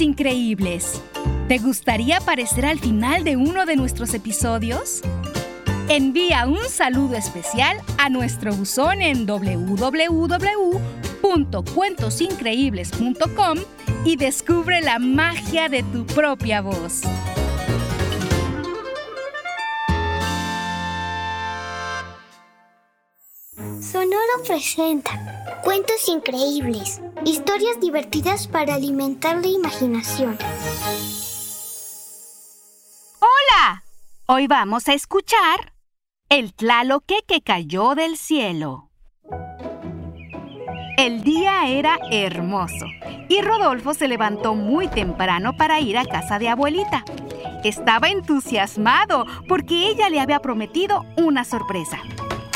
Increíbles. ¿Te gustaría aparecer al final de uno de nuestros episodios? Envía un saludo especial a nuestro buzón en www.cuentosincreíbles.com y descubre la magia de tu propia voz. Sonoro presenta Cuentos increíbles, historias divertidas para alimentar la imaginación. ¡Hola! Hoy vamos a escuchar El Tlaloque que cayó del cielo. El día era hermoso y Rodolfo se levantó muy temprano para ir a casa de abuelita. Estaba entusiasmado porque ella le había prometido una sorpresa.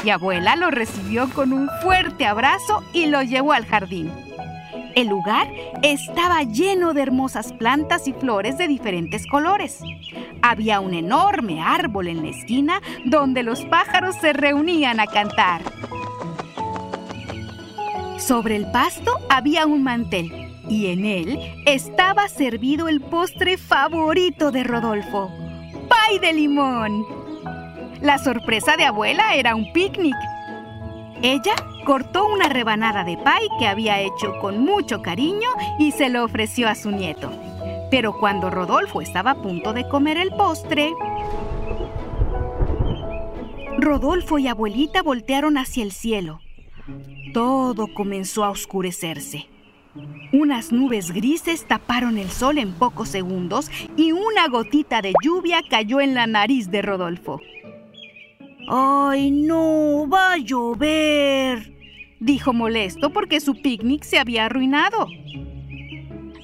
Y abuela lo recibió con un fuerte abrazo y lo llevó al jardín. El lugar estaba lleno de hermosas plantas y flores de diferentes colores. Había un enorme árbol en la esquina donde los pájaros se reunían a cantar. Sobre el pasto había un mantel y en él estaba servido el postre favorito de Rodolfo, pay de limón. La sorpresa de abuela era un picnic. Ella cortó una rebanada de pay que había hecho con mucho cariño y se lo ofreció a su nieto. Pero cuando Rodolfo estaba a punto de comer el postre, Rodolfo y abuelita voltearon hacia el cielo. Todo comenzó a oscurecerse. Unas nubes grises taparon el sol en pocos segundos y una gotita de lluvia cayó en la nariz de Rodolfo. ¡Ay, no! ¡Va a llover! dijo molesto porque su picnic se había arruinado.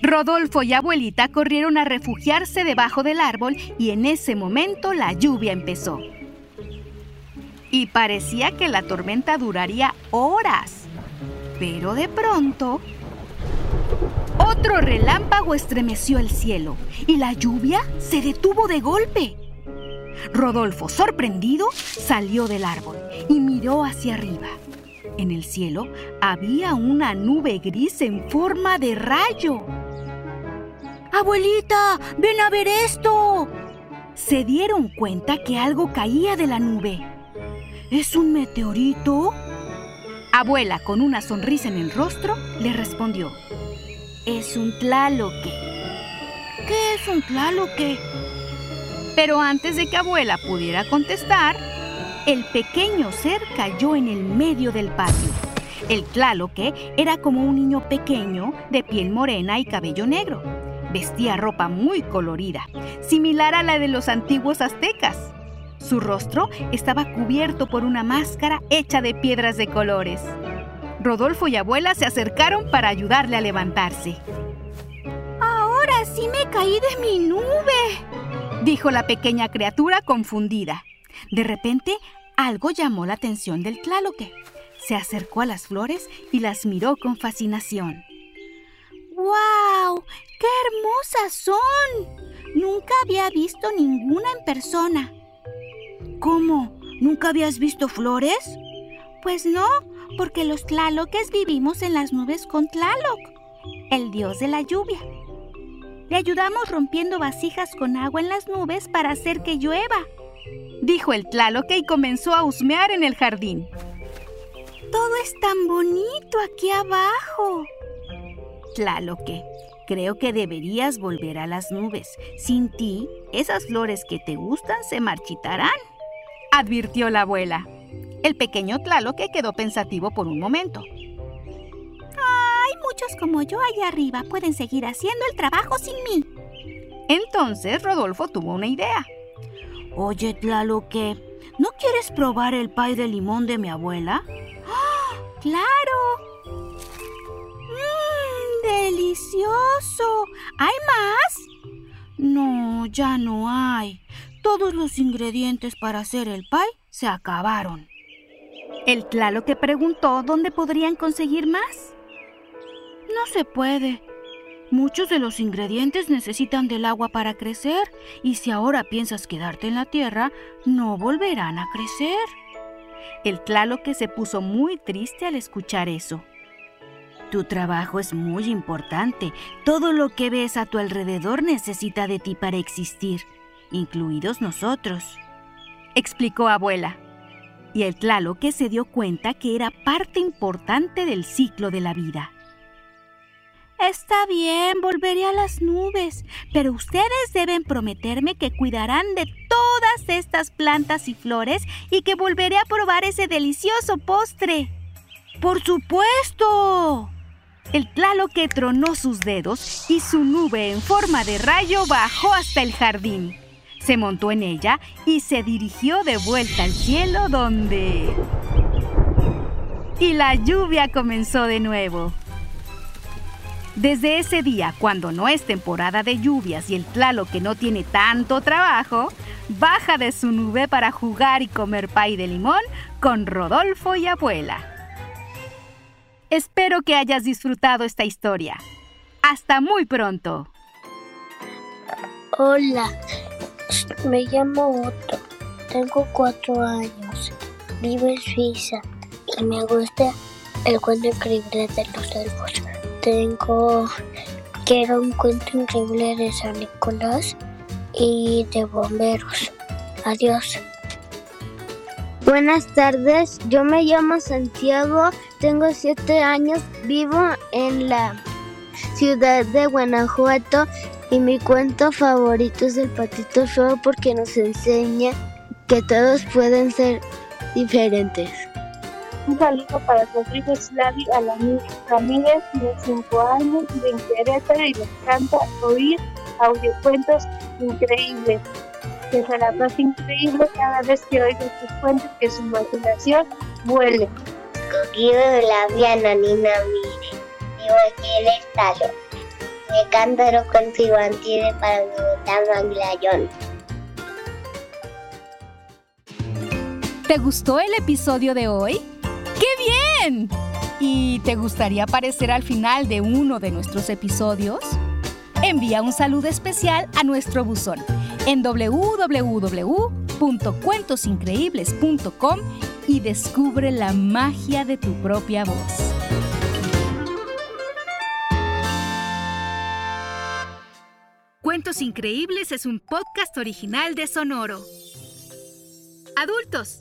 Rodolfo y abuelita corrieron a refugiarse debajo del árbol y en ese momento la lluvia empezó. Y parecía que la tormenta duraría horas. Pero de pronto... Otro relámpago estremeció el cielo y la lluvia se detuvo de golpe. Rodolfo, sorprendido, salió del árbol y miró hacia arriba. En el cielo había una nube gris en forma de rayo. Abuelita, ven a ver esto. Se dieron cuenta que algo caía de la nube. ¿Es un meteorito? Abuela, con una sonrisa en el rostro, le respondió. Es un tlaloque. ¿Qué es un tlaloque? Pero antes de que abuela pudiera contestar, el pequeño ser cayó en el medio del patio. El Tlaloque era como un niño pequeño de piel morena y cabello negro. Vestía ropa muy colorida, similar a la de los antiguos aztecas. Su rostro estaba cubierto por una máscara hecha de piedras de colores. Rodolfo y abuela se acercaron para ayudarle a levantarse. Ahora sí me caí de mi nube, dijo la pequeña criatura confundida. De repente, algo llamó la atención del Tlaloque. Se acercó a las flores y las miró con fascinación. ¡Wow! ¡Qué hermosas son! Nunca había visto ninguna en persona. ¿Cómo? ¿Nunca habías visto flores? Pues no, porque los Tlaloques vivimos en las nubes con Tlaloc, el dios de la lluvia. Le ayudamos rompiendo vasijas con agua en las nubes para hacer que llueva, dijo el Tlaloque y comenzó a husmear en el jardín. Todo es tan bonito aquí abajo. Tlaloque, creo que deberías volver a las nubes. Sin ti, esas flores que te gustan se marchitarán, advirtió la abuela. El pequeño Tlaloque quedó pensativo por un momento muchos como yo allá arriba pueden seguir haciendo el trabajo sin mí. Entonces Rodolfo tuvo una idea. Oye, Tlaloque, ¿no quieres probar el pay de limón de mi abuela? ¡Ah! ¡Claro! ¡Mmm! ¡Delicioso! ¿Hay más? No, ya no hay. Todos los ingredientes para hacer el pay se acabaron. El Tlaloque preguntó dónde podrían conseguir más. No se puede. Muchos de los ingredientes necesitan del agua para crecer y si ahora piensas quedarte en la tierra, no volverán a crecer. El Tlaloque se puso muy triste al escuchar eso. Tu trabajo es muy importante. Todo lo que ves a tu alrededor necesita de ti para existir, incluidos nosotros, explicó abuela. Y el que se dio cuenta que era parte importante del ciclo de la vida. Está bien, volveré a las nubes, pero ustedes deben prometerme que cuidarán de todas estas plantas y flores y que volveré a probar ese delicioso postre. ¡Por supuesto! El que tronó sus dedos y su nube en forma de rayo bajó hasta el jardín. Se montó en ella y se dirigió de vuelta al cielo donde... Y la lluvia comenzó de nuevo. Desde ese día, cuando no es temporada de lluvias y el que no tiene tanto trabajo, baja de su nube para jugar y comer pay de limón con Rodolfo y abuela. Espero que hayas disfrutado esta historia. Hasta muy pronto. Hola, me llamo Otto. Tengo cuatro años. Vivo en Suiza y me gusta el cuento increíble de los elfos tengo que era un cuento increíble de San Nicolás y de bomberos. Adiós. Buenas tardes, yo me llamo Santiago, tengo siete años, vivo en la ciudad de Guanajuato y mi cuento favorito es el patito feo porque nos enseña que todos pueden ser diferentes. Un saludo para Rodrigo Slavi Alamir Ramírez, de 5 años, de interesa y le encanta oír audiocuentos increíbles. Que se la pasa increíble cada vez que oigo sus cuentos, que su imaginación vuele. Escogido de la Viana Nina Mire, vivo aquí en el estado. Me cántaro con su infantil para mi botán Anglayón. ¿Te gustó el episodio de hoy? ¡Qué bien! ¿Y te gustaría aparecer al final de uno de nuestros episodios? Envía un saludo especial a nuestro buzón en www.cuentosincreíbles.com y descubre la magia de tu propia voz. Cuentos Increíbles es un podcast original de Sonoro. Adultos